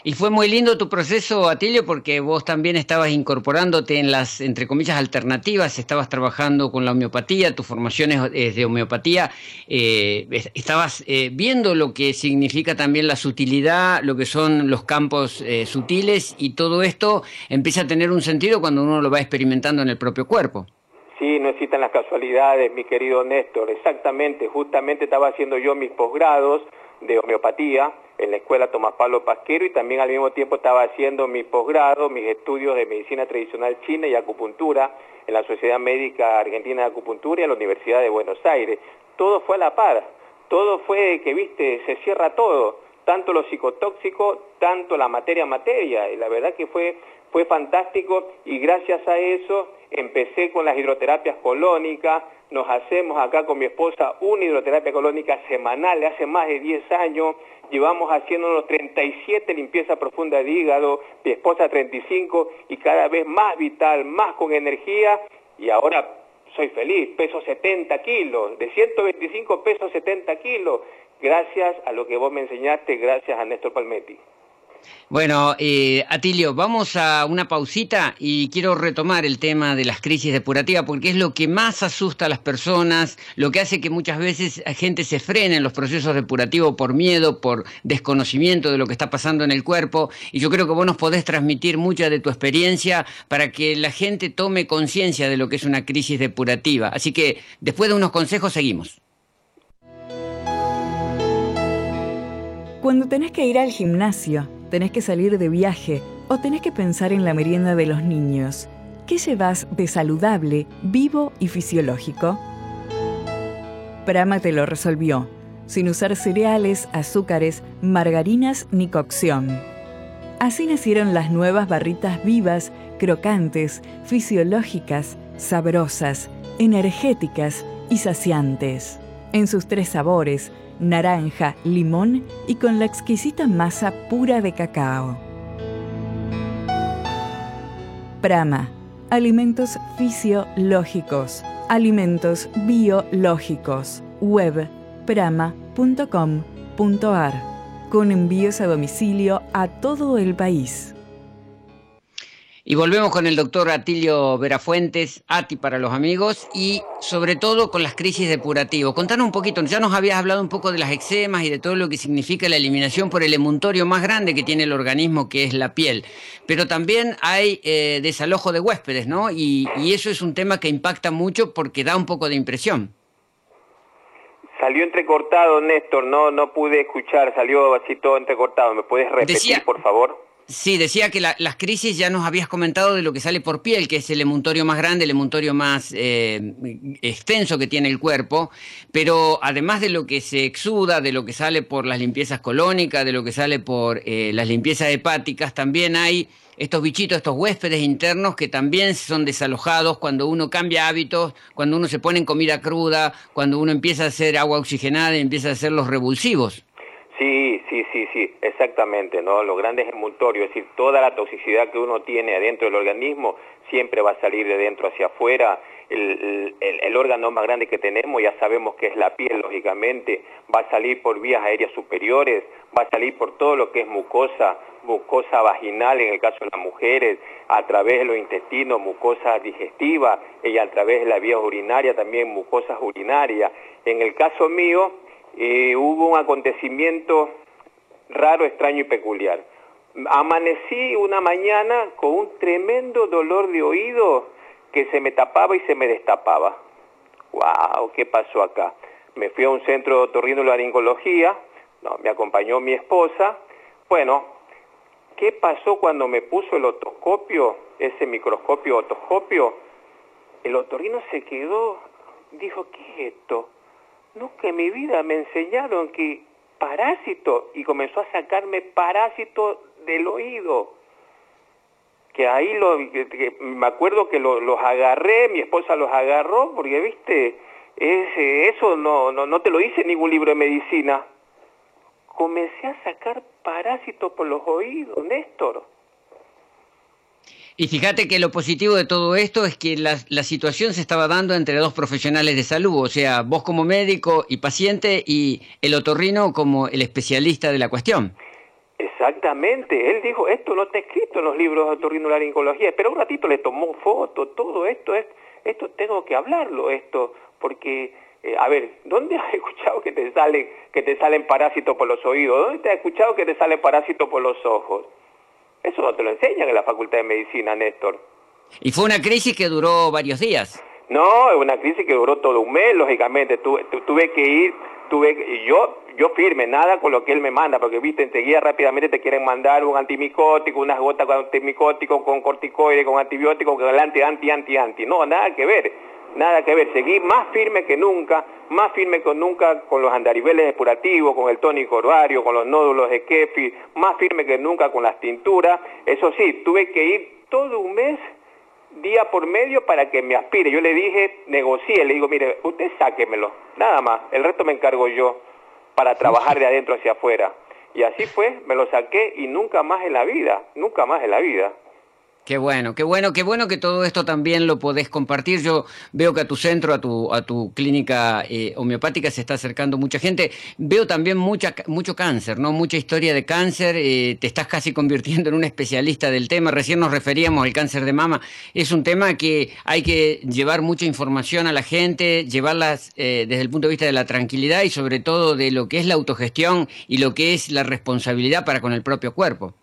B: Y fue muy lindo tu proceso, Atilio, porque vos también estabas incorporándote en las, entre comillas, alternativas, estabas trabajando con la homeopatía, tu formación es, de homeopatía, eh, estabas eh, viendo lo que significa también la sutilidad, lo que son los campos eh, sutiles, y todo esto empieza a tener un sentido cuando uno lo va experimentando en el propio cuerpo.
H: Sí, no existen las casualidades, mi querido Néstor, exactamente, justamente estaba haciendo yo mis posgrados de homeopatía, en la escuela Tomás Pablo Pasquero y también al mismo tiempo estaba haciendo mi posgrado, mis estudios de medicina tradicional china y acupuntura en la Sociedad Médica Argentina de Acupuntura y en la Universidad de Buenos Aires. Todo fue a la par, todo fue que, viste, se cierra todo, tanto lo psicotóxico, tanto la materia materia, y la verdad que fue, fue fantástico y gracias a eso empecé con las hidroterapias colónicas, nos hacemos acá con mi esposa una hidroterapia colónica semanal hace más de 10 años, llevamos haciéndonos 37 limpieza profunda de hígado, mi esposa 35 y cada vez más vital, más con energía y ahora soy feliz, peso 70 kilos, de 125 pesos 70 kilos, gracias a lo que vos me enseñaste, gracias a Néstor Palmetti.
B: Bueno, eh, Atilio, vamos a una pausita y quiero retomar el tema de las crisis depurativas porque es lo que más asusta a las personas, lo que hace que muchas veces la gente se frene en los procesos depurativos por miedo, por desconocimiento de lo que está pasando en el cuerpo y yo creo que vos nos podés transmitir mucha de tu experiencia para que la gente tome conciencia de lo que es una crisis depurativa. Así que después de unos consejos seguimos.
D: Cuando tenés que ir al gimnasio, tenés que salir de viaje o tenés que pensar en la merienda de los niños, ¿qué llevas de saludable, vivo y fisiológico? Prama te lo resolvió, sin usar cereales, azúcares, margarinas ni cocción. Así nacieron las nuevas barritas vivas, crocantes, fisiológicas, sabrosas, energéticas y saciantes. En sus tres sabores, naranja, limón y con la exquisita masa pura de cacao. Prama, alimentos fisiológicos, alimentos biológicos, web prama.com.ar, con envíos a domicilio a todo el país.
B: Y volvemos con el doctor Atilio Verafuentes, ATI para los amigos, y sobre todo con las crisis depurativas. Contanos un poquito, ya nos habías hablado un poco de las eczemas y de todo lo que significa la eliminación por el emuntorio más grande que tiene el organismo, que es la piel. Pero también hay eh, desalojo de huéspedes, ¿no? Y, y eso es un tema que impacta mucho porque da un poco de impresión.
H: Salió entrecortado, Néstor, no, no pude escuchar, salió así todo entrecortado. ¿Me puedes repetir, por favor?
B: Sí, decía que las crisis ya nos habías comentado de lo que sale por piel, que es el emuntorio más grande, el emuntorio más eh, extenso que tiene el cuerpo, pero además de lo que se exuda, de lo que sale por las limpiezas colónicas, de lo que sale por eh, las limpiezas hepáticas, también hay estos bichitos, estos huéspedes internos que también son desalojados cuando uno cambia hábitos, cuando uno se pone en comida cruda, cuando uno empieza a hacer agua oxigenada y empieza a hacer los revulsivos.
H: Sí, sí, sí, sí, exactamente, ¿no? Los grandes emuntorios, es decir, toda la toxicidad que uno tiene adentro del organismo siempre va a salir de dentro hacia afuera. El, el, órgano más grande que tenemos, ya sabemos que es la piel, lógicamente, va a salir por vías aéreas superiores, va a salir por todo lo que es mucosa, mucosa vaginal en el caso de las mujeres, a través de los intestinos, mucosa digestiva, y a través de la vía urinaria también mucosas urinarias. En el caso mío, eh, hubo un acontecimiento raro, extraño y peculiar. Amanecí una mañana con un tremendo dolor de oído que se me tapaba y se me destapaba. ¡Wow! ¿Qué pasó acá? Me fui a un centro de otorrinolaringología, no, me acompañó mi esposa. Bueno, ¿qué pasó cuando me puso el otoscopio, ese microscopio otoscopio? El otorrino se quedó, dijo, ¿qué es esto? Nunca en mi vida me enseñaron que parásito y comenzó a sacarme parásito del oído. Que ahí lo, me acuerdo que los agarré, mi esposa los agarró, porque viste, eso no, no, no te lo dice ningún libro de medicina. Comencé a sacar parásitos por los oídos, Néstor.
B: Y fíjate que lo positivo de todo esto es que la, situación se estaba dando entre dos profesionales de salud, o sea, vos como médico y paciente y el otorrino como el especialista de la cuestión.
H: Exactamente, él dijo, esto no está escrito en los libros de otorrinolaringología, pero un ratito le tomó foto, todo esto, es, esto tengo que hablarlo, esto, porque, eh, a ver, ¿dónde has escuchado que te, salen, que te salen parásitos por los oídos? ¿Dónde te has escuchado que te salen parásitos por los ojos? Eso no te lo enseñan en la Facultad de Medicina, Néstor.
B: Y fue una crisis que duró varios días.
H: No, es una crisis que duró todo un mes, lógicamente. Tuve, tuve que ir, tuve yo yo firme, nada con lo que él me manda, porque viste, enseguida rápidamente te quieren mandar un antimicótico, unas gotas con antimicótico, con corticoide, con antibiótico, con anti, anti, anti, anti. No, nada que ver, nada que ver. Seguí más firme que nunca, más firme que nunca con los andariveles depurativos, con el tónico ovario, con los nódulos de Kefi, más firme que nunca con las tinturas. Eso sí, tuve que ir todo un mes día por medio para que me aspire. Yo le dije, negocié, le digo, mire, usted sáquemelo, nada más, el resto me encargo yo para trabajar de adentro hacia afuera. Y así fue, me lo saqué y nunca más en la vida, nunca más en la vida.
B: Qué bueno, qué bueno, qué bueno que todo esto también lo podés compartir. Yo veo que a tu centro, a tu, a tu clínica eh, homeopática se está acercando mucha gente. Veo también mucha, mucho cáncer, ¿no? Mucha historia de cáncer. Eh, te estás casi convirtiendo en un especialista del tema. Recién nos referíamos al cáncer de mama. Es un tema que hay que llevar mucha información a la gente, llevarlas eh, desde el punto de vista de la tranquilidad y sobre todo de lo que es la autogestión y lo que es la responsabilidad para con el propio cuerpo.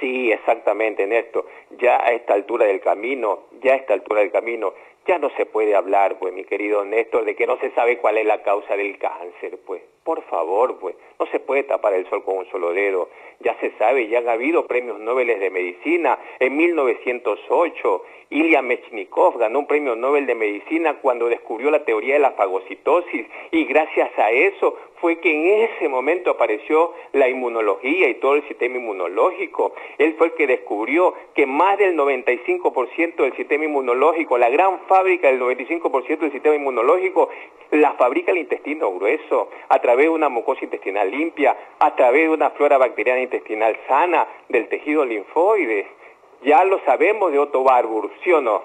H: Sí, exactamente, Néstor. Ya a esta altura del camino, ya a esta altura del camino, ya no se puede hablar, pues, mi querido Néstor, de que no se sabe cuál es la causa del cáncer, pues. Por favor, pues, no se puede tapar el sol con un solo dedo. Ya se sabe, ya han habido premios Nobel de Medicina. En 1908, Ilya Mechnikov ganó un premio Nobel de Medicina cuando descubrió la teoría de la fagocitosis y gracias a eso fue que en ese momento apareció la inmunología y todo el sistema inmunológico. Él fue el que descubrió que más del 95% del sistema inmunológico, la gran fábrica del 95% del sistema inmunológico, la fabrica el intestino grueso, a través de una mucosa intestinal limpia, a través de una flora bacteriana intestinal sana, del tejido linfoide. Ya lo sabemos de Otto Warburg, ¿sí o no?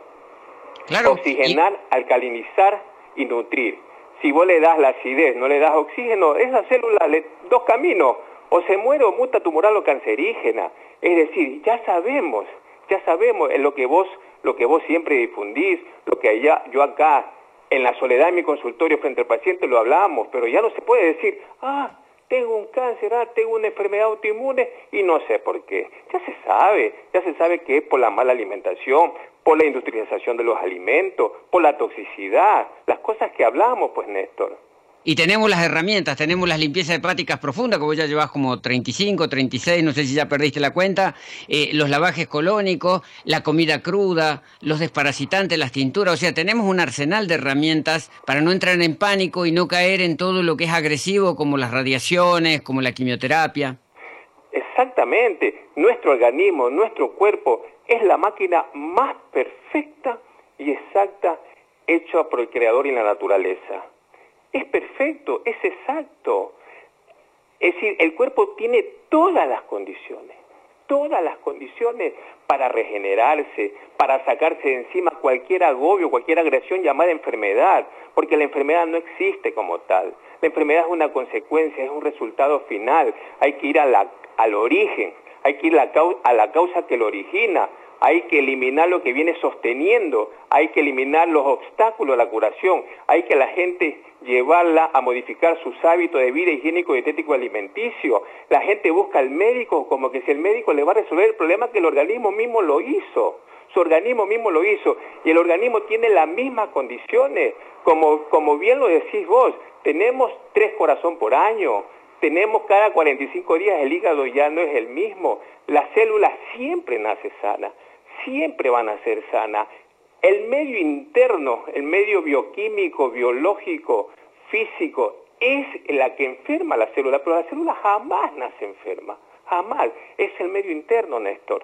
H: Oxigenar, alcalinizar y nutrir. Si vos le das la acidez, no le das oxígeno, esa célula, le, dos caminos, o se muere o muta tumoral o cancerígena. Es decir, ya sabemos, ya sabemos en lo que vos, lo que vos siempre difundís, lo que allá, yo acá, en la soledad de mi consultorio frente al paciente lo hablamos, pero ya no se puede decir, ah, tengo un cáncer, ah, tengo una enfermedad autoinmune y no sé por qué. Ya se sabe, ya se sabe que es por la mala alimentación, por la industrialización de los alimentos, por la toxicidad, las cosas que hablamos, pues Néstor.
B: Y tenemos las herramientas, tenemos las limpiezas hepáticas profundas, vos ya llevas como 35, 36, no sé si ya perdiste la cuenta, eh, los lavajes colónicos, la comida cruda, los desparasitantes, las tinturas, o sea, tenemos un arsenal de herramientas para no entrar en pánico y no caer en todo lo que es agresivo, como las radiaciones, como la quimioterapia.
H: Exactamente, nuestro organismo, nuestro cuerpo es la máquina más perfecta y exacta hecha por el Creador y la naturaleza es perfecto, es exacto. Es decir, el cuerpo tiene todas las condiciones, todas las condiciones para regenerarse, para sacarse de encima cualquier agobio, cualquier agresión llamada enfermedad, porque la enfermedad no existe como tal. La enfermedad es una consecuencia, es un resultado final. Hay que ir al origen, hay que ir a la causa que lo origina, hay que eliminar lo que viene sosteniendo, hay que eliminar los obstáculos a la curación, hay que la gente llevarla a modificar sus hábitos de vida higiénico, dietético, alimenticio. La gente busca al médico como que si el médico le va a resolver el problema que el organismo mismo lo hizo. Su organismo mismo lo hizo y el organismo tiene las mismas condiciones. Como, como bien lo decís vos, tenemos tres corazón por año, tenemos cada 45 días el hígado ya no es el mismo, la célula siempre nace sana siempre van a ser sanas. El medio interno, el medio bioquímico, biológico, físico, es la que enferma la célula, pero la célula jamás nace enferma, jamás. Es el medio interno, Néstor.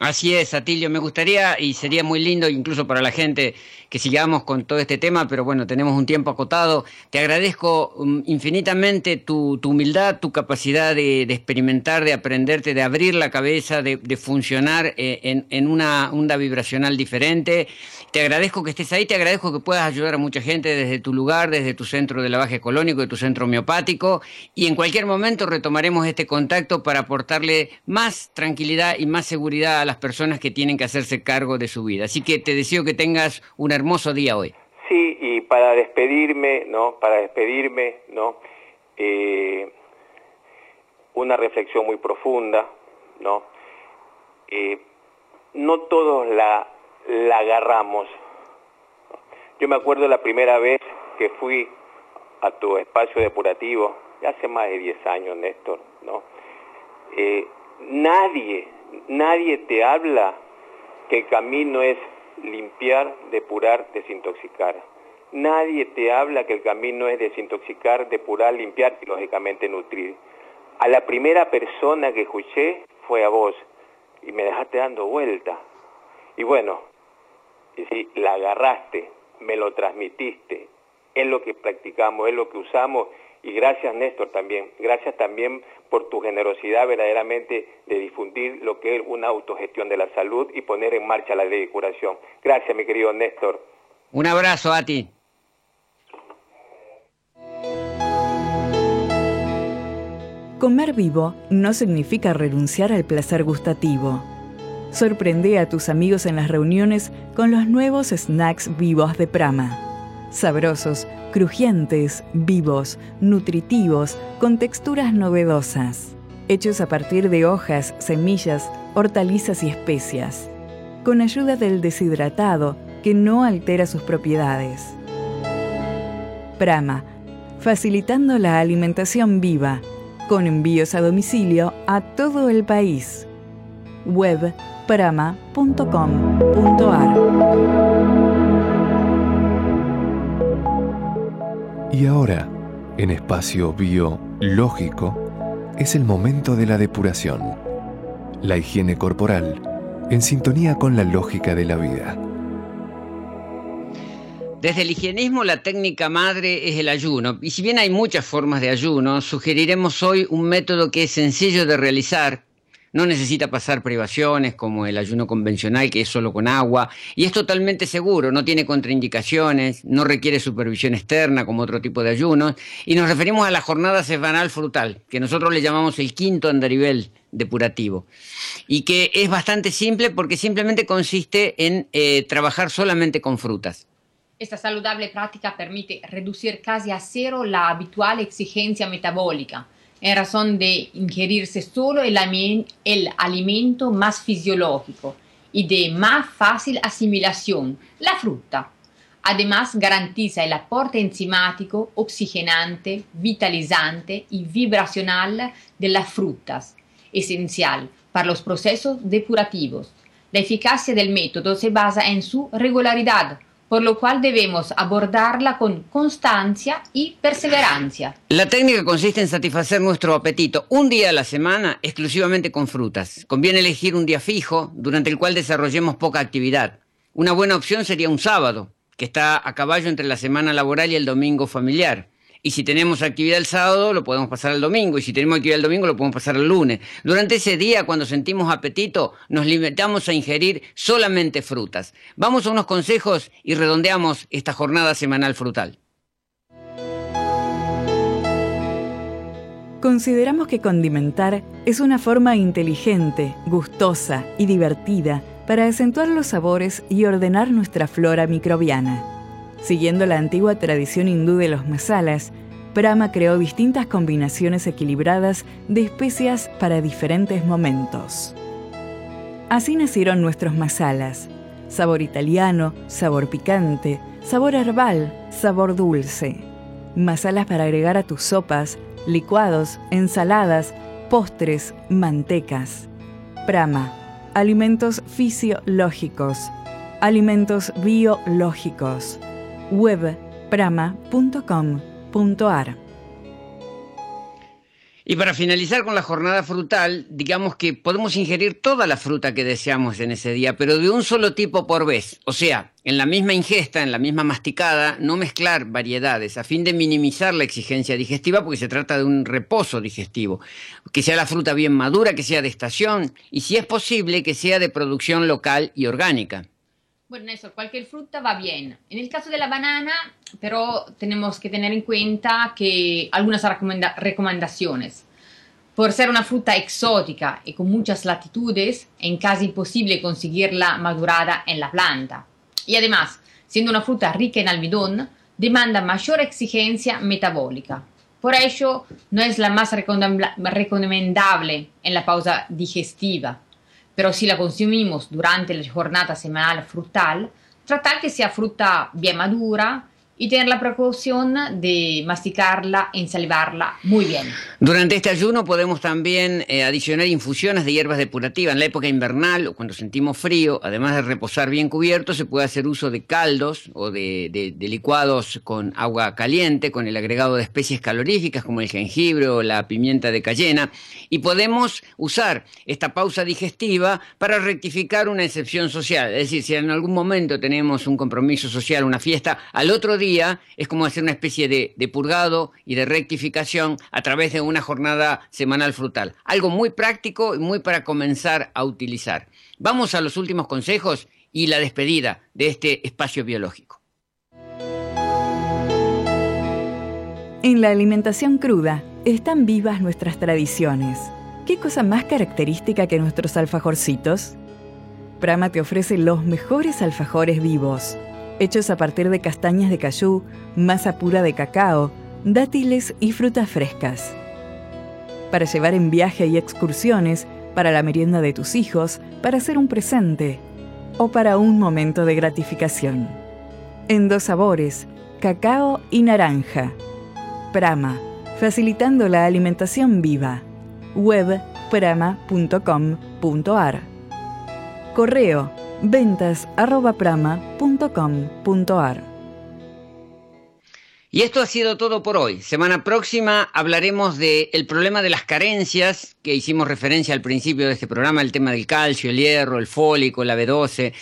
B: Así es, Atilio. Me gustaría, y sería muy lindo incluso para la gente, que sigamos con todo este tema, pero bueno, tenemos un tiempo acotado. Te agradezco um, infinitamente tu, humildad, tu capacidad de, experimentar, de aprenderte, de abrir la cabeza, de, funcionar eh, en, en, una onda vibracional diferente. Te agradezco que estés ahí, te agradezco que puedas ayudar a mucha gente desde tu lugar, desde tu centro de lavaje colónico, de tu centro homeopático, y en cualquier momento retomaremos este contacto para aportarle más tranquilidad y más seguridad las personas que tienen que hacerse cargo de su vida. Así que te deseo que tengas un hermoso día hoy.
H: Sí, y para despedirme, ¿no? Para despedirme, ¿no? Eh, una reflexión muy profunda, ¿no? Eh, no todos la, la agarramos. Yo me acuerdo la primera vez que fui a tu espacio depurativo, hace más de 10 años, Néstor, ¿no? Eh, nadie, nadie te habla que el camino es limpiar, depurar, desintoxicar. Nadie te habla que el camino es desintoxicar, depurar, limpiar y lógicamente nutrir. A la primera persona que escuché fue a vos y me dejaste dando vuelta. Y bueno, si la agarraste, me lo transmitiste, es lo que practicamos, es lo que usamos y gracias Néstor también, gracias también por tu generosidad verdaderamente de difundir lo que es una autogestión de la salud y poner en marcha la ley de curación. Gracias mi querido Néstor.
B: Un abrazo a ti.
D: Comer vivo no significa renunciar al placer gustativo. Sorprende a tus amigos en las reuniones con los nuevos snacks vivos de Prama sabrosos, crujientes, vivos, nutritivos, con texturas novedosas, hechos a partir de hojas, semillas, hortalizas y especias, con ayuda del deshidratado que no altera sus propiedades. Prama, facilitando la alimentación viva, con envíos a domicilio a todo el país. Web
A: Y ahora, en espacio biológico, es el momento de la depuración, la higiene corporal, en sintonía con la lógica de la vida.
B: Desde el higienismo la técnica madre es el ayuno, y si bien hay muchas formas de ayuno, sugeriremos hoy un método que es sencillo de realizar, no necesita pasar privaciones como el ayuno convencional que es solo con agua y es totalmente seguro, no tiene contraindicaciones, no requiere supervisión externa como otro tipo de ayunos y nos referimos a la jornada semanal frutal, que nosotros le llamamos el quinto andarivel depurativo y que es bastante simple porque simplemente consiste en eh, trabajar solamente con frutas.
C: Esta saludable práctica permite reducir casi a cero la habitual exigencia metabólica en razón de ingerirse solo el, el alimento más fisiológico y de más fácil asimilación, la fruta. Además, garantiza el aporte enzimático, oxigenante, vitalizante y vibracional de las frutas, esencial para los procesos depurativos. La eficacia del método se basa en su regularidad, por lo cual debemos abordarla con constancia y perseverancia.
B: La técnica consiste en satisfacer nuestro apetito un día a la semana exclusivamente con frutas. Conviene elegir un día fijo durante el cual desarrollemos poca actividad. Una buena opción sería un sábado, que está a caballo entre la semana laboral y el domingo familiar. Y si tenemos actividad el sábado, lo podemos pasar al domingo. Y si tenemos actividad el domingo, lo podemos pasar al lunes. Durante ese día, cuando sentimos apetito, nos limitamos a ingerir solamente frutas. Vamos a unos consejos y redondeamos esta jornada semanal frutal.
D: Consideramos que condimentar es una forma inteligente, gustosa y divertida para acentuar los sabores y ordenar nuestra flora microbiana. Siguiendo la antigua tradición hindú de los masalas, Brahma creó distintas combinaciones equilibradas de especias para diferentes momentos. Así nacieron nuestros masalas, sabor italiano, sabor picante, sabor herbal, sabor dulce. Masalas para agregar a tus sopas, licuados, ensaladas, postres, mantecas. Prama, alimentos fisiológicos, alimentos biológicos. Web prama.com.ar
B: Y para finalizar con la jornada frutal, digamos que podemos ingerir toda la fruta que deseamos en ese día, pero de un solo tipo por vez. O sea, en la misma ingesta, en la misma masticada, no mezclar variedades a fin de minimizar la exigencia digestiva porque se trata de un reposo digestivo. Que sea la fruta bien madura, que sea de estación y si es posible que sea de producción local y orgánica.
C: Bueno, Néstor, cualquier fruta va bien. En el caso de la banana, pero tenemos que tener en cuenta que algunas recomenda recomendaciones. Por ser una fruta exótica y con muchas latitudes, es casi imposible conseguirla madurada en la planta. Y además, siendo una fruta rica en almidón, demanda mayor exigencia metabólica. Por ello, no es la más recomendable en la pausa digestiva pero si la consumimos durante la jornada semanal frutal, tratar que sea fruta bien madura, y tener la precaución de masticarla, ensalivarla muy bien.
B: Durante este ayuno podemos también eh, adicionar infusiones de hierbas depurativas. En la época invernal o cuando sentimos frío, además de reposar bien cubierto, se puede hacer uso de caldos o de, licuados con agua caliente, con el agregado de especies caloríficas como el jengibre o la pimienta de cayena. Y podemos usar esta pausa digestiva para rectificar una excepción social. Es decir, si en algún momento tenemos un compromiso social, una fiesta, al otro día es como hacer una especie de, purgado y de rectificación a través de una jornada semanal frutal. Algo muy práctico y muy para comenzar a utilizar. Vamos a los últimos consejos y la despedida de este espacio biológico.
D: En la alimentación cruda están vivas nuestras tradiciones. ¿Qué cosa más característica que nuestros alfajorcitos? Prama te ofrece los mejores alfajores vivos hechos a partir de castañas de cayú, masa pura de cacao, dátiles y frutas frescas. Para llevar en viaje y excursiones, para la merienda de tus hijos, para hacer un presente o para un momento de gratificación. En dos sabores, cacao y naranja. Prama, facilitando la alimentación viva. Web prama.com.ar. Correo ventas.prama.com.ar.
B: Y esto ha sido todo por hoy. Semana próxima hablaremos del problema de las carencias, que hicimos referencia al principio de este programa, el tema del calcio, el hierro, el fólico, la B12.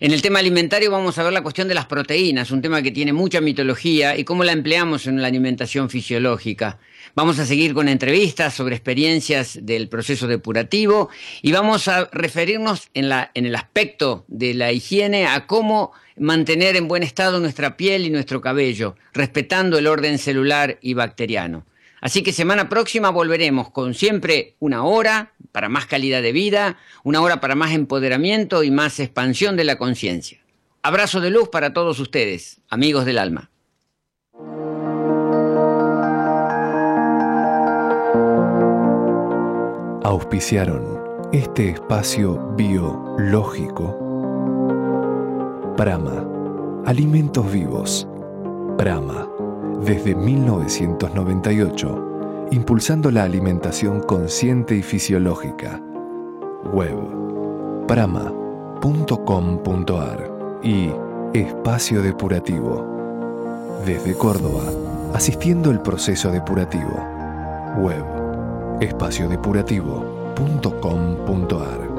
B: En el tema alimentario vamos a ver la cuestión de las proteínas, un tema que tiene mucha mitología y cómo la empleamos en la alimentación fisiológica. Vamos a seguir con entrevistas sobre experiencias del proceso depurativo y vamos a referirnos en, en el aspecto de la higiene a cómo mantener en buen estado nuestra piel y nuestro cabello, respetando el orden celular y bacteriano. Así que semana próxima volveremos con siempre una hora para más calidad de vida, una hora para más empoderamiento y más expansión de la conciencia. Abrazo de luz para todos ustedes, amigos del alma.
A: auspiciaron este espacio biológico. Prama Alimentos vivos. Prama. Desde 1998, impulsando la alimentación consciente y fisiológica. Web. Prama.com.ar y Espacio Depurativo. Desde Córdoba, asistiendo el proceso depurativo. Web. Espaciodepurativo.com.ar